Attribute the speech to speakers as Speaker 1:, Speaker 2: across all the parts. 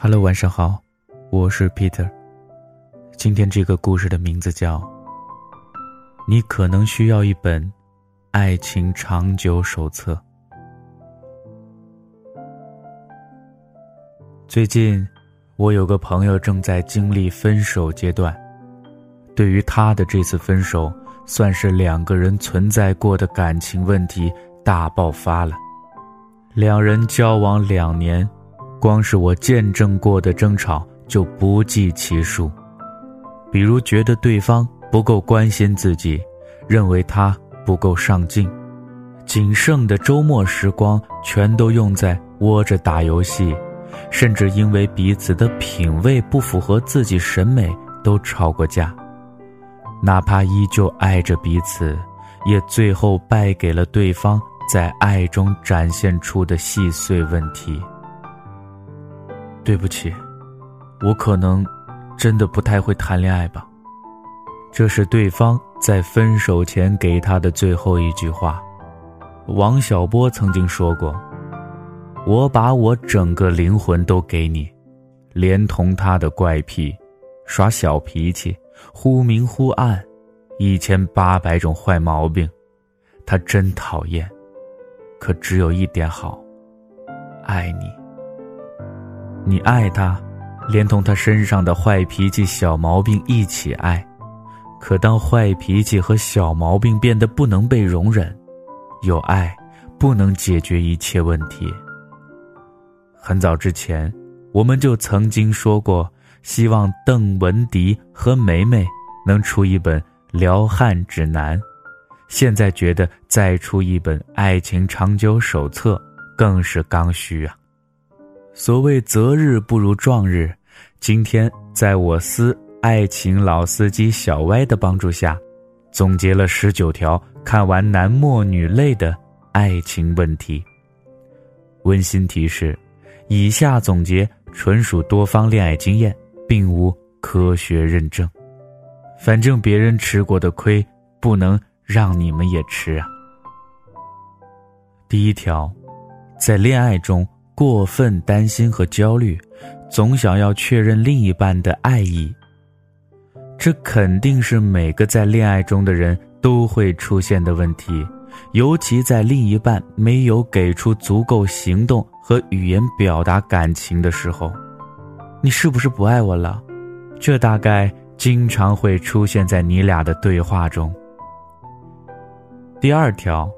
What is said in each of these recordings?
Speaker 1: Hello，晚上好，我是 Peter。今天这个故事的名字叫《你可能需要一本爱情长久手册》。最近，我有个朋友正在经历分手阶段。对于他的这次分手，算是两个人存在过的感情问题大爆发了。两人交往两年。光是我见证过的争吵就不计其数，比如觉得对方不够关心自己，认为他不够上进，仅剩的周末时光全都用在窝着打游戏，甚至因为彼此的品味不符合自己审美都吵过架，哪怕依旧爱着彼此，也最后败给了对方在爱中展现出的细碎问题。对不起，我可能真的不太会谈恋爱吧。这是对方在分手前给他的最后一句话。王小波曾经说过：“我把我整个灵魂都给你，连同他的怪癖、耍小脾气、忽明忽暗、一千八百种坏毛病，他真讨厌。可只有一点好，爱你。”你爱他，连同他身上的坏脾气、小毛病一起爱。可当坏脾气和小毛病变得不能被容忍，有爱不能解决一切问题。很早之前，我们就曾经说过，希望邓文迪和梅梅能出一本撩汉指南。现在觉得再出一本爱情长久手册更是刚需啊。所谓择日不如撞日，今天在我司爱情老司机小歪的帮助下，总结了十九条看完男默女泪的爱情问题。温馨提示：以下总结纯属多方恋爱经验，并无科学认证。反正别人吃过的亏，不能让你们也吃啊。第一条，在恋爱中。过分担心和焦虑，总想要确认另一半的爱意。这肯定是每个在恋爱中的人都会出现的问题，尤其在另一半没有给出足够行动和语言表达感情的时候。你是不是不爱我了？这大概经常会出现在你俩的对话中。第二条，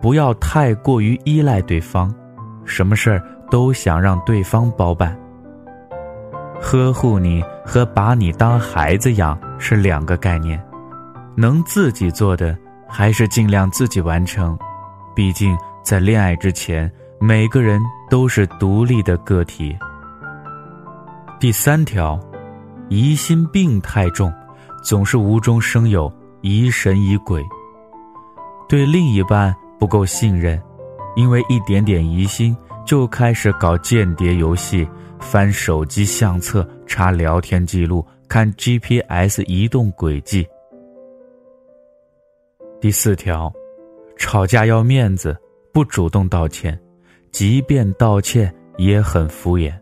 Speaker 1: 不要太过于依赖对方。什么事儿都想让对方包办。呵护你和把你当孩子养是两个概念，能自己做的还是尽量自己完成。毕竟在恋爱之前，每个人都是独立的个体。第三条，疑心病太重，总是无中生有，疑神疑鬼。对另一半不够信任。因为一点点疑心，就开始搞间谍游戏，翻手机相册，查聊天记录，看 GPS 移动轨迹。第四条，吵架要面子，不主动道歉，即便道歉也很敷衍。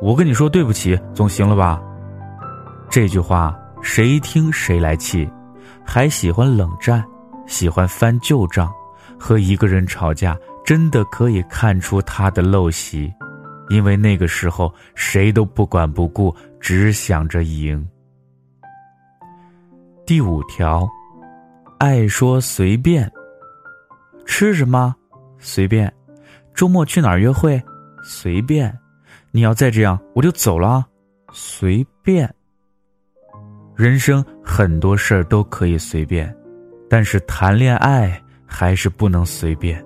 Speaker 1: 我跟你说对不起，总行了吧？这句话谁听谁来气，还喜欢冷战，喜欢翻旧账。和一个人吵架，真的可以看出他的陋习，因为那个时候谁都不管不顾，只想着赢。第五条，爱说随便，吃什么随便，周末去哪儿约会随便，你要再这样我就走了，随便。人生很多事儿都可以随便，但是谈恋爱。还是不能随便。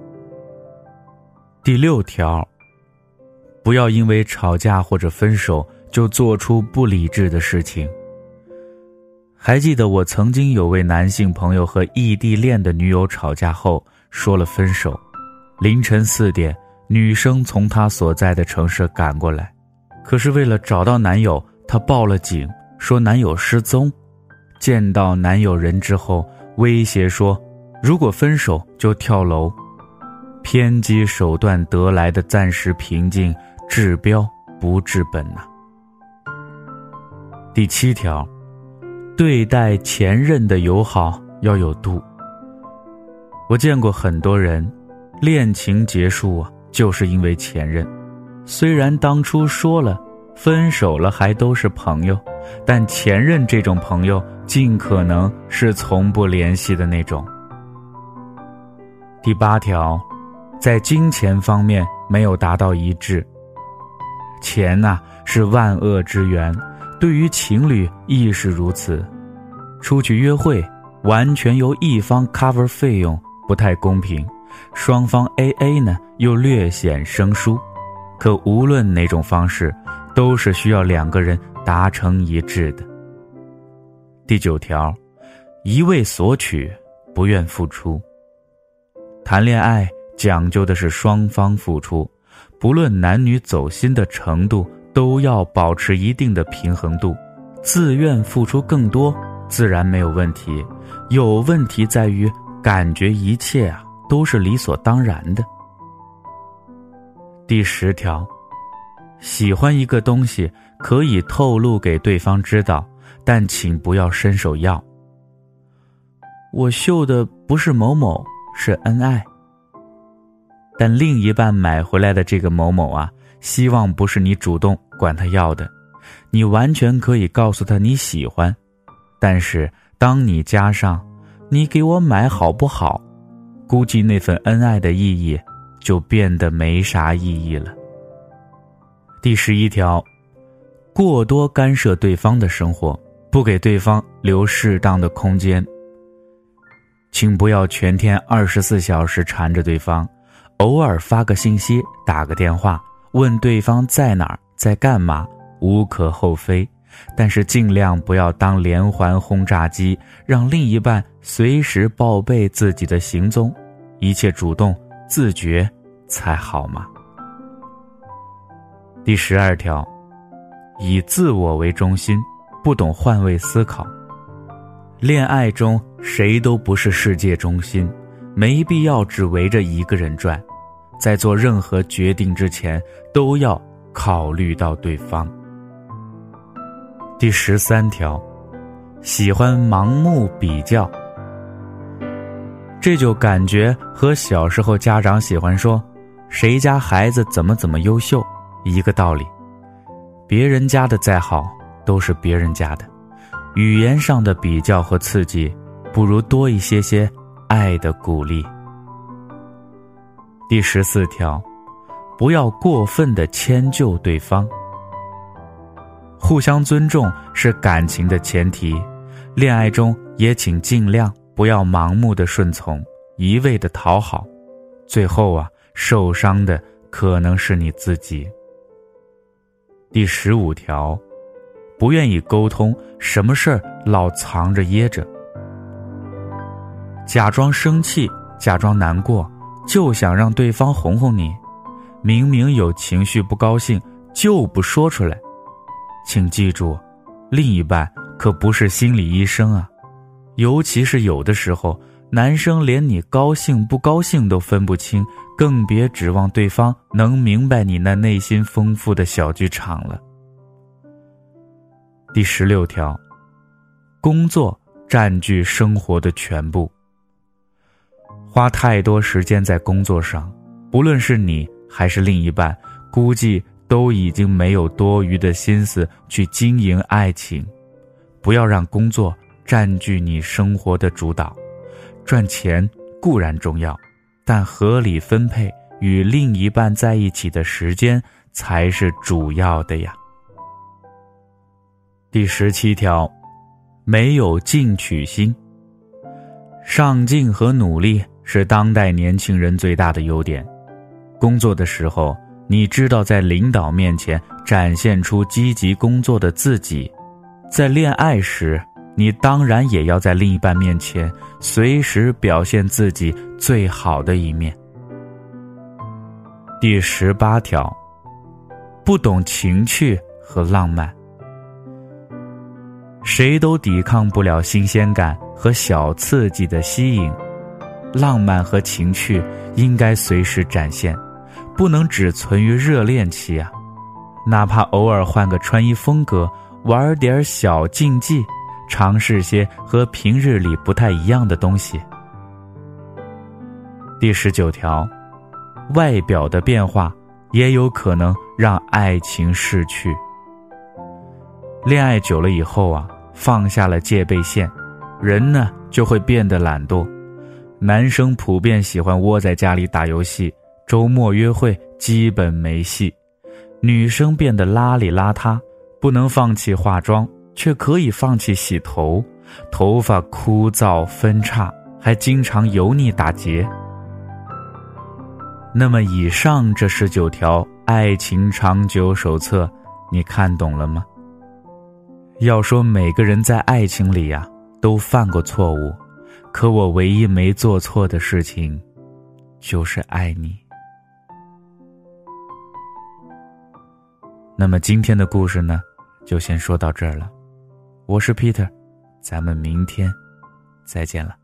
Speaker 1: 第六条，不要因为吵架或者分手就做出不理智的事情。还记得我曾经有位男性朋友和异地恋的女友吵架后说了分手，凌晨四点，女生从他所在的城市赶过来，可是为了找到男友，她报了警，说男友失踪。见到男友人之后，威胁说。如果分手就跳楼，偏激手段得来的暂时平静，治标不治本呐。第七条，对待前任的友好要有度。我见过很多人，恋情结束啊，就是因为前任。虽然当初说了分手了还都是朋友，但前任这种朋友尽可能是从不联系的那种。第八条，在金钱方面没有达到一致。钱呐是万恶之源，对于情侣亦是如此。出去约会，完全由一方 cover 费用。不太公平，双方 A A 呢又略显生疏，可无论哪种方式，都是需要两个人达成一致的。第九条，一味索取，不愿付出。谈恋爱讲究的是双方付出，不论男女走心的程度，都要保持一定的平衡度。自愿付出更多，自然没有问题，有问题在于。感觉一切啊都是理所当然的。第十条，喜欢一个东西可以透露给对方知道，但请不要伸手要。我秀的不是某某，是恩爱。但另一半买回来的这个某某啊，希望不是你主动管他要的，你完全可以告诉他你喜欢，但是当你加上。你给我买好不好？估计那份恩爱的意义就变得没啥意义了。第十一条，过多干涉对方的生活，不给对方留适当的空间。请不要全天二十四小时缠着对方，偶尔发个信息、打个电话，问对方在哪儿、在干嘛，无可厚非。但是尽量不要当连环轰炸机，让另一半随时报备自己的行踪，一切主动自觉才好嘛。第十二条，以自我为中心，不懂换位思考。恋爱中谁都不是世界中心，没必要只围着一个人转，在做任何决定之前都要考虑到对方。第十三条，喜欢盲目比较，这就感觉和小时候家长喜欢说谁家孩子怎么怎么优秀一个道理。别人家的再好都是别人家的，语言上的比较和刺激，不如多一些些爱的鼓励。第十四条，不要过分的迁就对方。互相尊重是感情的前提，恋爱中也请尽量不要盲目的顺从，一味的讨好，最后啊，受伤的可能是你自己。第十五条，不愿意沟通，什么事儿老藏着掖着，假装生气，假装难过，就想让对方哄哄你，明明有情绪不高兴就不说出来。请记住，另一半可不是心理医生啊，尤其是有的时候，男生连你高兴不高兴都分不清，更别指望对方能明白你那内心丰富的小剧场了。第十六条，工作占据生活的全部，花太多时间在工作上，不论是你还是另一半，估计。都已经没有多余的心思去经营爱情，不要让工作占据你生活的主导。赚钱固然重要，但合理分配与另一半在一起的时间才是主要的呀。第十七条，没有进取心。上进和努力是当代年轻人最大的优点。工作的时候。你知道，在领导面前展现出积极工作的自己；在恋爱时，你当然也要在另一半面前随时表现自己最好的一面。第十八条，不懂情趣和浪漫，谁都抵抗不了新鲜感和小刺激的吸引，浪漫和情趣应该随时展现。不能只存于热恋期啊！哪怕偶尔换个穿衣风格，玩点小竞技，尝试些和平日里不太一样的东西。第十九条，外表的变化也有可能让爱情逝去。恋爱久了以后啊，放下了戒备线，人呢就会变得懒惰。男生普遍喜欢窝在家里打游戏，周末约会基本没戏。女生变得邋里邋遢，不能放弃化妆，却可以放弃洗头，头发枯燥分叉，还经常油腻打结。那么，以上这十九条爱情长久手册，你看懂了吗？要说每个人在爱情里呀，都犯过错误，可我唯一没做错的事情，就是爱你。那么今天的故事呢，就先说到这儿了。我是 Peter，咱们明天再见了。